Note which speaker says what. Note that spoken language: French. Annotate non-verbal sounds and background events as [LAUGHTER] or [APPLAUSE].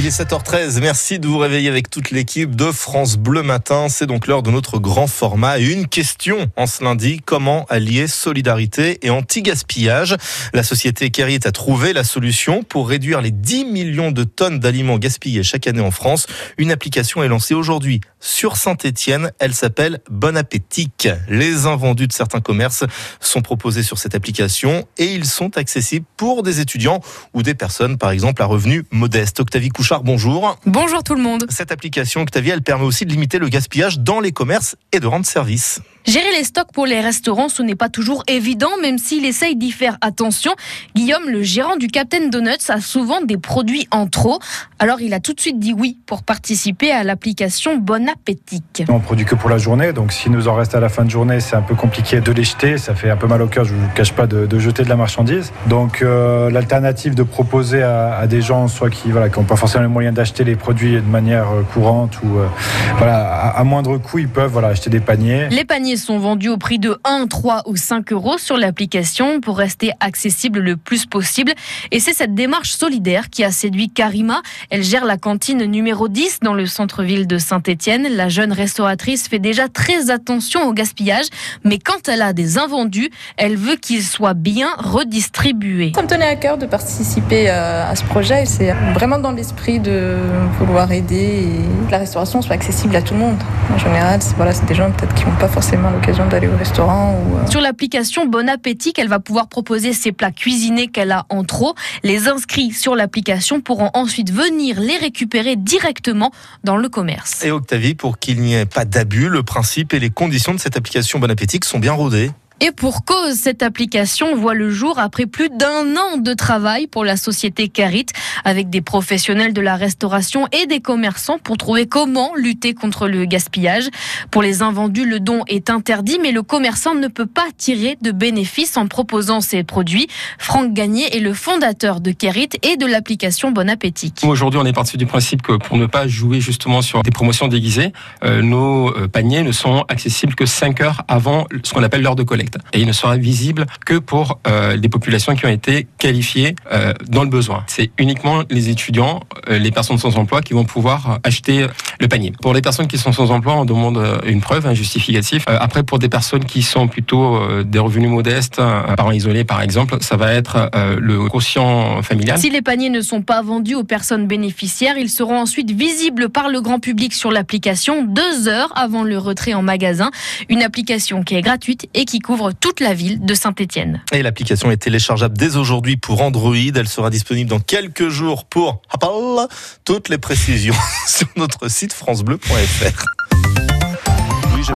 Speaker 1: Il est 7h13. Merci de vous réveiller avec toute l'équipe de France Bleu Matin. C'est donc l'heure de notre grand format. Une question en ce lundi. Comment allier solidarité et anti-gaspillage? La société Kerit a trouvé la solution pour réduire les 10 millions de tonnes d'aliments gaspillés chaque année en France. Une application est lancée aujourd'hui sur Saint-Etienne. Elle s'appelle Bon Appétit. Les invendus de certains commerces sont proposés sur cette application et ils sont accessibles pour des étudiants ou des personnes, par exemple, à revenus modestes. Octavie Couchard, bonjour.
Speaker 2: Bonjour tout le monde.
Speaker 1: Cette application, Octavie, elle permet aussi de limiter le gaspillage dans les commerces et de rendre service.
Speaker 2: Gérer les stocks pour les restaurants, ce n'est pas toujours évident, même s'il essaye d'y faire attention. Guillaume, le gérant du Captain Donuts, a souvent des produits en trop. Alors il a tout de suite dit oui pour participer à l'application Bon Appétit.
Speaker 3: On produit que pour la journée, donc s'il nous en reste à la fin de journée, c'est un peu compliqué de les jeter. Ça fait un peu mal au cœur, je ne vous cache pas, de, de, jeter de la marchandise. Donc euh, l'alternative de proposer à, à, des gens, soit qui voilà, n'ont pas forcément les moyens d'acheter les produits de manière euh, courante ou euh, voilà, à, à, moindre coût, ils peuvent voilà, acheter des paniers.
Speaker 2: Les paniers sont vendus au prix de 1, 3 ou 5 euros sur l'application pour rester accessible le plus possible. Et c'est cette démarche solidaire qui a séduit Karima. Elle gère la cantine numéro 10 dans le centre-ville de Saint-Étienne. La jeune restauratrice fait déjà très attention au gaspillage, mais quand elle a des invendus, elle veut qu'ils soient bien redistribués.
Speaker 4: Ça me tenait à cœur de participer à ce projet. C'est vraiment dans l'esprit de vouloir aider et que la restauration soit accessible à tout le monde. En général, voilà, c'est des gens peut-être qui n'ont pas forcément l'occasion d'aller au restaurant. Ou,
Speaker 2: euh... Sur l'application Bon Appétit, qu'elle va pouvoir proposer ses plats cuisinés qu'elle a en trop. Les inscrits sur l'application pourront ensuite venir les récupérer directement dans le commerce.
Speaker 1: Et Octavie, pour qu'il n'y ait pas d'abus, le principe et les conditions de cette application Bon Appétit sont bien rodés.
Speaker 2: Et pour cause, cette application voit le jour après plus d'un an de travail pour la société Carit, avec des professionnels de la restauration et des commerçants pour trouver comment lutter contre le gaspillage. Pour les invendus, le don est interdit, mais le commerçant ne peut pas tirer de bénéfices en proposant ses produits. Franck Gagné est le fondateur de Carit et de l'application Bon Appétit.
Speaker 5: Aujourd'hui, on est parti du principe que pour ne pas jouer justement sur des promotions déguisées, euh, nos paniers ne sont accessibles que 5 heures avant ce qu'on appelle l'heure de collecte et il ne sera visible que pour euh, les populations qui ont été qualifiées euh, dans le besoin. C'est uniquement les étudiants, euh, les personnes sans emploi qui vont pouvoir acheter le panier. Pour les personnes qui sont sans emploi, on demande une preuve, un justificatif. après, pour des personnes qui sont plutôt des revenus modestes, parents isolés par exemple, ça va être le quotient familial.
Speaker 2: Si les paniers ne sont pas vendus aux personnes bénéficiaires, ils seront ensuite visibles par le grand public sur l'application deux heures avant le retrait en magasin. Une application qui est gratuite et qui toute la ville de Saint-Étienne.
Speaker 1: Et l'application est téléchargeable dès aujourd'hui pour Android. Elle sera disponible dans quelques jours pour Apple. Toutes les précisions [LAUGHS] sur notre site francebleu.fr.